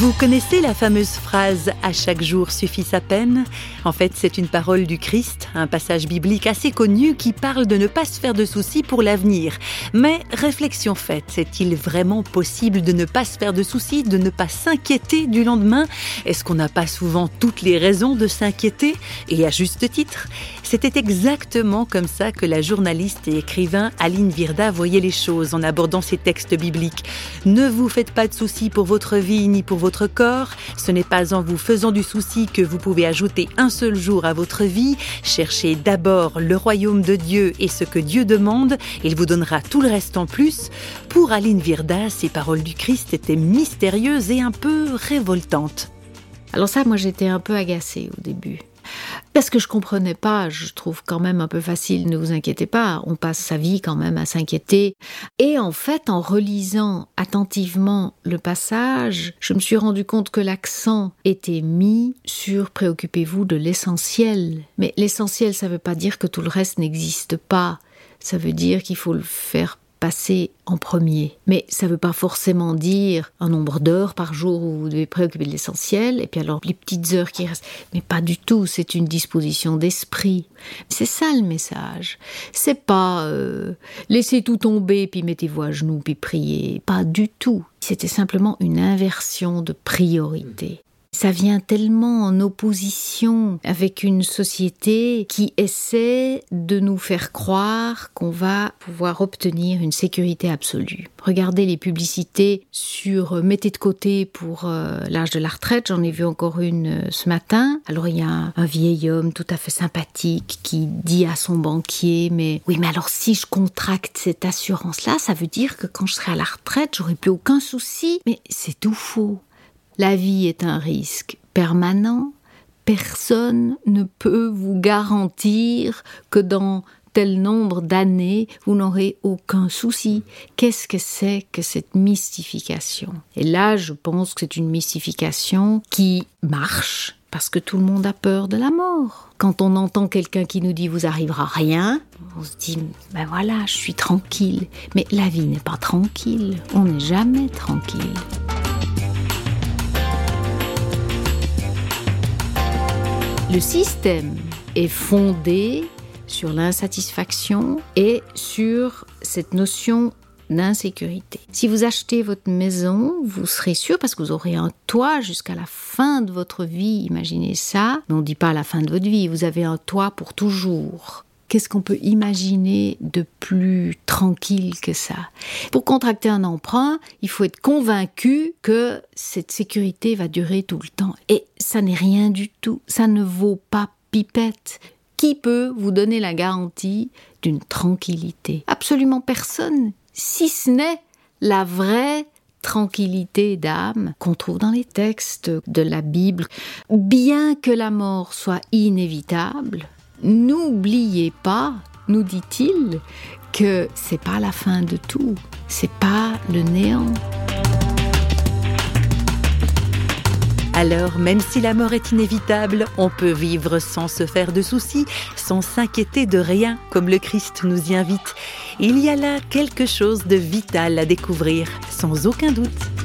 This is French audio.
Vous connaissez la fameuse phrase À chaque jour suffit sa peine En fait, c'est une parole du Christ, un passage biblique assez connu qui parle de ne pas se faire de soucis pour l'avenir. Mais réflexion faite, est-il vraiment possible de ne pas se faire de soucis, de ne pas s'inquiéter du lendemain? Est-ce qu'on n'a pas souvent toutes les raisons de s'inquiéter? Et à juste titre C'était exactement comme ça que la journaliste et écrivain Aline Virda voyait les choses en abordant ces textes bibliques. Ne vous faites pas de soucis pour votre vie ni pour votre corps. Ce n'est pas en vous faisant du souci que vous pouvez ajouter un seul jour à votre vie. Cherchez d'abord le royaume de Dieu et ce que Dieu demande. Il vous donnera tout le reste en plus. Pour Aline Virda, ces paroles du Christ étaient mystérieuses et un peu révoltantes. Alors ça, moi j'étais un peu agacée au début. Parce que je comprenais pas, je trouve quand même un peu facile, ne vous inquiétez pas, on passe sa vie quand même à s'inquiéter. Et en fait, en relisant attentivement le passage, je me suis rendu compte que l'accent était mis sur préoccupez-vous de l'essentiel. Mais l'essentiel, ça veut pas dire que tout le reste n'existe pas. Ça veut dire qu'il faut le faire passer en premier. Mais ça ne veut pas forcément dire un nombre d'heures par jour où vous devez préoccuper de l'essentiel, et puis alors les petites heures qui restent. Mais pas du tout, c'est une disposition d'esprit. C'est ça le message. C'est pas euh, laissez tout tomber, puis mettez-vous à genoux, puis priez. Pas du tout. C'était simplement une inversion de priorité ça vient tellement en opposition avec une société qui essaie de nous faire croire qu'on va pouvoir obtenir une sécurité absolue. Regardez les publicités sur euh, mettez de côté pour euh, l'âge de la retraite, j'en ai vu encore une euh, ce matin. Alors il y a un, vieil homme tout à fait sympathique qui dit à son banquier mais oui mais alors si je contracte cette assurance là, ça veut dire que quand je serai à la retraite, j'aurai plus aucun souci. Mais c'est tout faux. La vie est un risque permanent. Personne ne peut vous garantir que dans tel nombre d'années, vous n'aurez aucun souci. Qu'est-ce que c'est que cette mystification? Et là, je pense que c'est une mystification qui marche parce que tout le monde a peur de la mort. Quand on entend quelqu'un qui nous dit vous arrivera rien, on se dit ben voilà, je suis tranquille. Mais la vie n'est pas tranquille. On n'est jamais tranquille. Le système est fondé sur l'insatisfaction et sur cette notion d'insécurité. Si vous achetez votre maison, vous serez sûr parce que vous aurez un toit jusqu'à la fin de votre vie. Imaginez ça. On ne dit pas la fin de votre vie. Vous avez un toit pour toujours. Qu'est-ce qu'on peut imaginer de plus tranquille que ça? Pour contracter un emprunt, il faut être convaincu que cette sécurité va durer tout le temps. Et ça n'est rien du tout. Ça ne vaut pas pipette. Qui peut vous donner la garantie d'une tranquillité? Absolument personne, si ce n'est la vraie tranquillité d'âme qu'on trouve dans les textes de la Bible. Bien que la mort soit inévitable, N'oubliez pas, nous dit-il, que c'est pas la fin de tout, c'est pas le néant. Alors, même si la mort est inévitable, on peut vivre sans se faire de soucis, sans s'inquiéter de rien, comme le Christ nous y invite. Il y a là quelque chose de vital à découvrir, sans aucun doute.